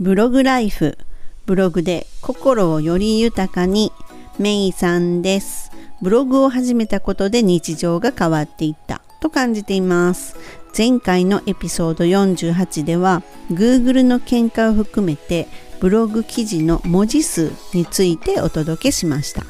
ブログライフブログで心をより豊かにメイさんです。ブログを始めたことで日常が変わっていったと感じています。前回のエピソード48では Google の見解を含めてブログ記事の文字数についてお届けしました。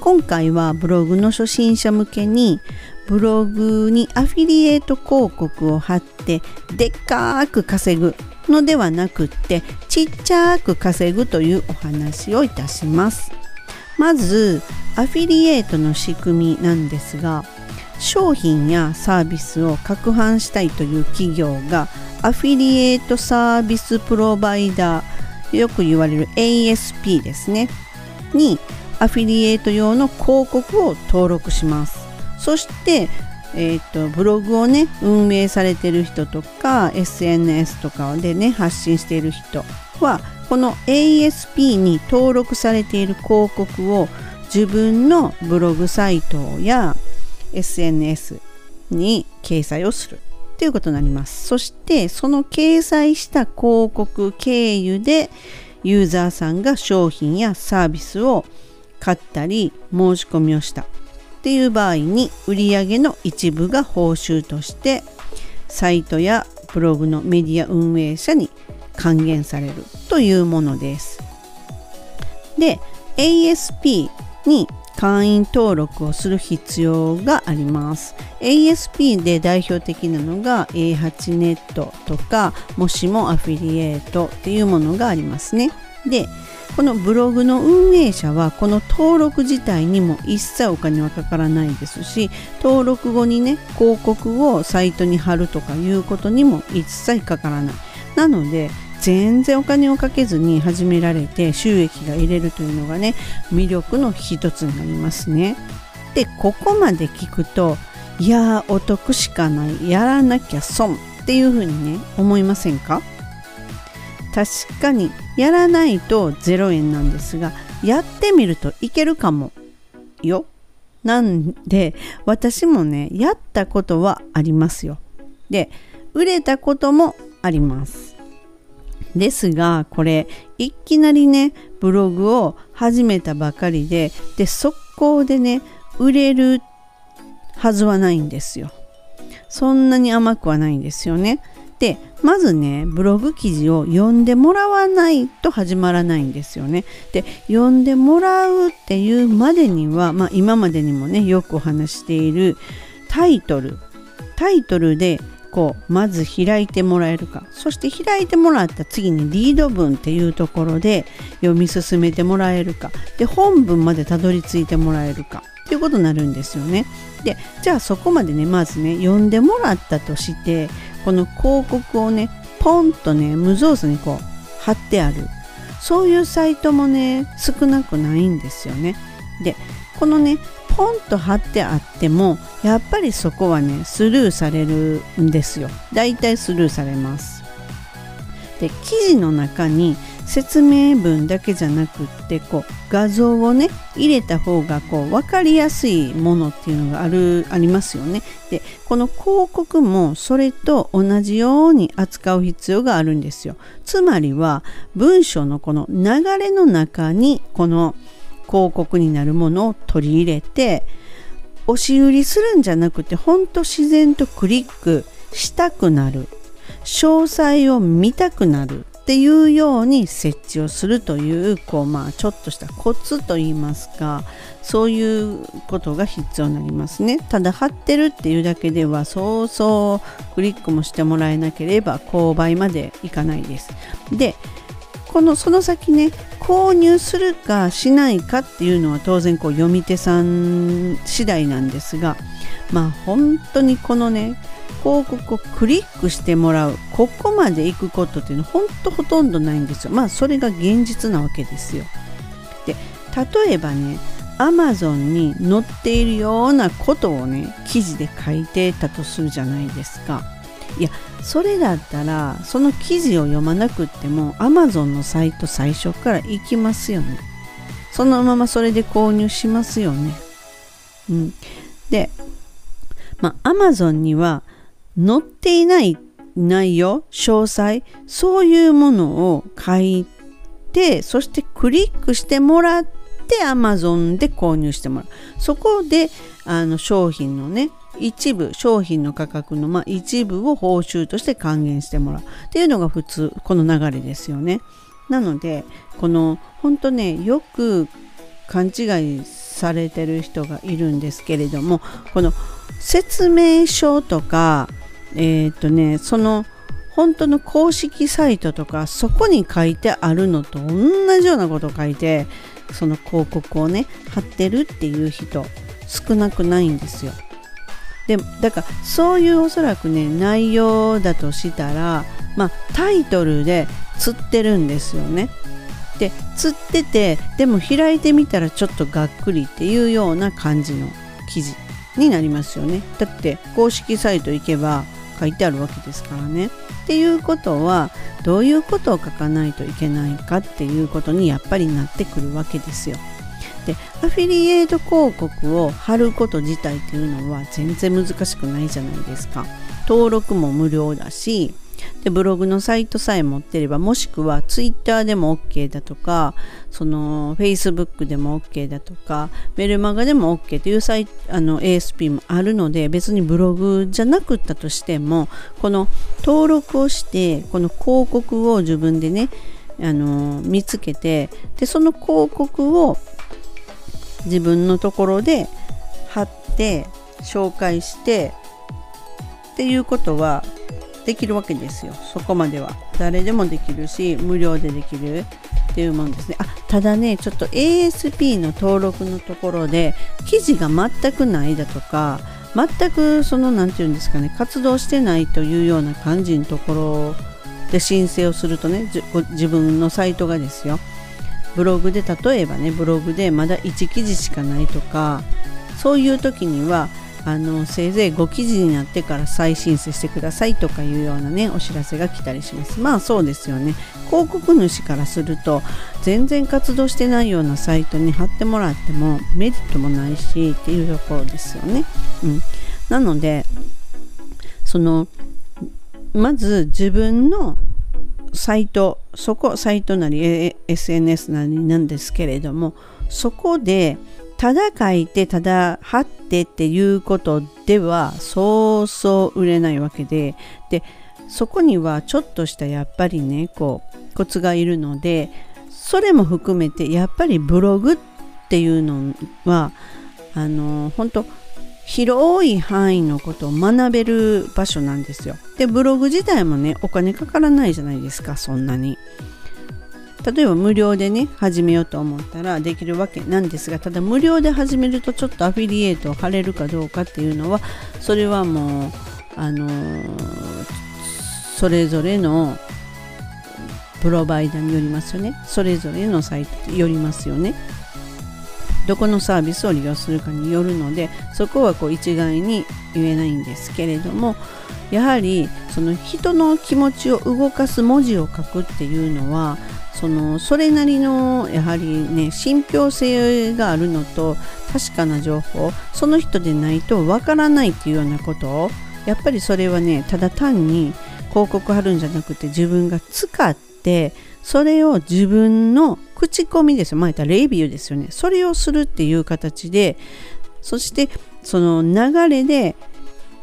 今回はブログの初心者向けにブログにアフィリエイト広告を貼ってでっかーく稼ぐのではなくってちっちゃく稼ぐというお話をいたします。まずアフィリエイトの仕組みなんですが商品やサービスを拡販したいという企業がアフィリエイトサービスプロバイダーよく言われる ASP ですね。にアフィリエイト用の広告を登録します。そしてえーと、ブログをね運営されてる人とか SNS とかでね発信している人はこの ASP に登録されている広告を自分のブログサイトや SNS に掲載をするということになります。そしてその掲載した広告経由でユーザーさんが商品やサービスを買ったり申し込みをした。っていう場合に売上の一部が報酬としてサイトやブログのメディア運営者に還元されるというものです。で ASP に会員登録をする必要があります。ASP で代表的なのが A8 ネットとかもしもアフィリエイトっていうものがありますね。でこのブログの運営者はこの登録自体にも一切お金はかからないですし登録後にね広告をサイトに貼るとかいうことにも一切かからない。なので全然お金をかけずに始められて収益が得れるというのがね魅力の一つになりますね。でここまで聞くといやーお得しかないやらなきゃ損っていうふうにね思いませんか？確かにやらないと0円なんですがやってみるといけるかもよ。なんで私もねやったことはありますよ。で売れたこともあります。ですがこれいきなりねブログを始めたばかりでで速攻でね売れるはずはないんですよ。そんなに甘くはないんですよね。でまずねブログ記事を読んでもらわないと始まらないんですよね。で読んでもらうっていうまでには、まあ、今までにもねよくお話しているタイトルタイトルでこうまず開いてもらえるかそして開いてもらった次にリード文っていうところで読み進めてもらえるかで本文までたどり着いてもらえるかっていうことになるんですよね。でじゃあそこまでねまずね読んでもらったとしてこの広告をねポンとね無造作にこう貼ってあるそういうサイトもね少なくないんですよね。でこのねポンと貼ってあってもやっぱりそこはねスルーされるんですよ。だいたいスルーされます。で記事の中に説明文だけじゃなくってこう画像をね入れた方がこう分かりやすいものっていうのがあるありますよね。でこの広告もそれと同じように扱う必要があるんですよ。つまりは文章のこの流れの中にこの広告になるものを取り入れて押し売りするんじゃなくてほんと自然とクリックしたくなる詳細を見たくなるっていうように設置をするというこう、まあ、ちょっとしたコツといいますかそういうことが必要になりますね。ただ貼ってるっていうだけではそうそうクリックもしてもらえなければ購買までいかないです。でこのその先ね購入するかしないかっていうのは当然こう読み手さん次第なんですがまあ本当にこのね広告をクリックしてもらうここまで行くことっていうのは本当ほとんどないんですよ。まあそれが現実なわけですよ。で例えばね Amazon に載っているようなことをね記事で書いてたとするじゃないですか。いやそれだったらその記事を読まなくっても Amazon のサイト最初から行きますよね。そのままそれで購入しますよね。うん。でまあ Amazon には載っていない内容詳細そういうものを書いてそしてクリックしてもらって Amazon で購入してもらう。そこであの商品のね一部商品の価格のまあ一部を報酬として還元してもらうっていうのが普通この流れですよね。なのでこの本当ねよく勘違いされてる人がいるんですけれどもこの説明書とかえっ、とねその本当の公式サイトとかそこに書いてあるのと同じようなことを書いてその広告をね貼ってるっていう人少なくないんですよ。でだからそういうおそらくね内容だとしたらまあタイトルで釣ってるんですよね。で釣っててでも開いてみたらちょっとがっくりっていうような感じの記事になりますよね。だって公式サイト行けば書いてあるわけですからね。っていうことはどういうことを書かないといけないかっていうことにやっぱりなってくるわけですよ。でアフィリエイト広告を貼ること自体っていうのは全然難しくないじゃないですか。登録も無料だしでブログのサイトさえ持ってればもしくは Twitter でも OK だとかその Facebook でも OK だとかメルマガでも OK というサイあの ASP もあるので別にブログじゃなくったとしてもこの登録をしてこの広告を自分でねあの見つけてでその広告を自分のところで貼って紹介してっていうことはできるわけですよ。そこまでは。誰でもできるし無料でできる。っていうもんですね。あただねちょっと ASP の登録のところで記事が全くないだとか全くその何て言うんですかね活動してないというような感じのところで申請をするとね自分のサイトがですよ。ブログで例えばねブログでまだ1記事しかないとかそういう時にはあのせいぜい5記事になってから再申請してくださいとかいうようなねお知らせが来たりします。まあそうですよね。広告主からすると全然活動してないようなサイトに貼ってもらってもメリットもないしっていうところですよね、うん、なのでそのまず自分のサイトそこサイトなり SNS なりなんですけれどもそこでただ書いてただ貼ってっていうことではそうそう売れないわけででそこにはちょっとしたやっぱりねこうコツがいるのでそれも含めてやっぱりブログっていうのはあの本当広い範囲のことを学べる場所なんですよ。でブログ自体もねお金かからないじゃないですかそんなに。例えば無料でね始めようと思ったらできるわけなんですがただ無料で始めるとちょっとアフィリエイトを貼れるかどうかっていうのはそれはもうあのー、それぞれのプロバイダーによりますよねそれぞれのサイトによりますよねどこのサービスを利用するかによるのでそこはこう一概に言えないんですけれどもやはりその人の気持ちを動かす文字を書くっていうのはそのそれなりのやはりね信憑性があるのと確かな情報その人でないとわからないっていうようなことをやっぱりそれはねただ単に広告貼るんじゃなくて自分が使ってそれを自分の口コミですよ。まあ、ったらレビューですよね。それをするっていう形で、そしてその流れで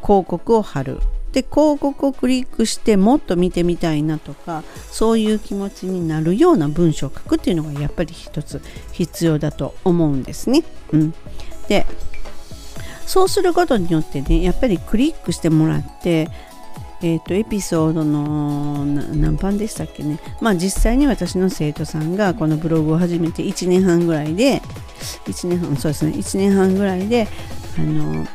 広告を貼る。で広告をクリックしてもっと見てみたいなとかそういう気持ちになるような文章を書くっていうのがやっぱり一つ必要だと思うんですね。うん、でそうすることによってねやっぱりクリックしてもらってえーと、エピソードの何番でしたっけねまあ実際に私の生徒さんがこのブログを始めて1年半ぐらいで1年半そうですね1年半ぐらいであの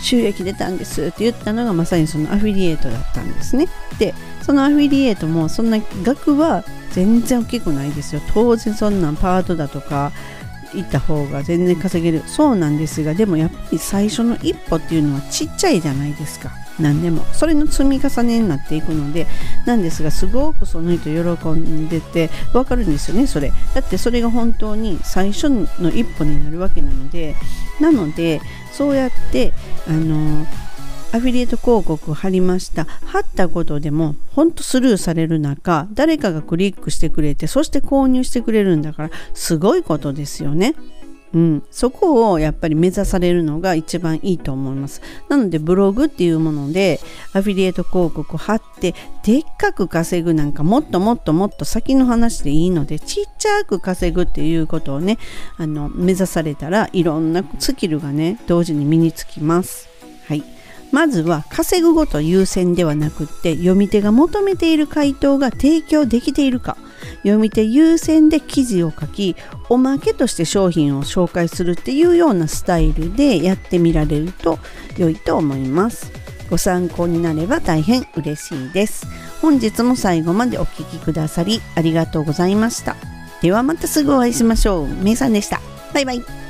収益出たんですって言ったのがまさにそのアフィリエイトだったんですね。でそのアフィリエイトもそんな額は全然大きくないですよ。当然そんなパートだとか行った方が全然稼げるそうなんですがでもやっぱり最初の一歩っていうのはちっちゃいじゃないですか何でも。それの積み重ねになっていくのでなんですがすごくその人喜んでて分かるんですよねそれ。だってそれが本当に最初の一歩になるわけなのでなのでそうやってあのアフィリエイト広告を貼りました。貼ったことでもほんとスルーされる中誰かがクリックしてくれてそして購入してくれるんだからすごいことですよね。うん、そこをやっぱり目指されるのが一番いいと思います。なのでブログっていうものでアフィリエイト広告を貼ってでっかく稼ぐなんかもっともっともっと先の話でいいのでちっちゃく稼ぐっていうことをねあの目指されたらいろんなスキルがね同時に身につきます。はいまずは稼ぐこと優先ではなくって読み手が求めている回答が提供できているか読み手優先で記事を書きおまけとして商品を紹介するっていうようなスタイルでやってみられると良いと思います。ご参考になれば大変嬉しいです。本日も最後までお聴きくださりありがとうございました。ではまたすぐお会いしましょう。めいさんでした。バイバイ。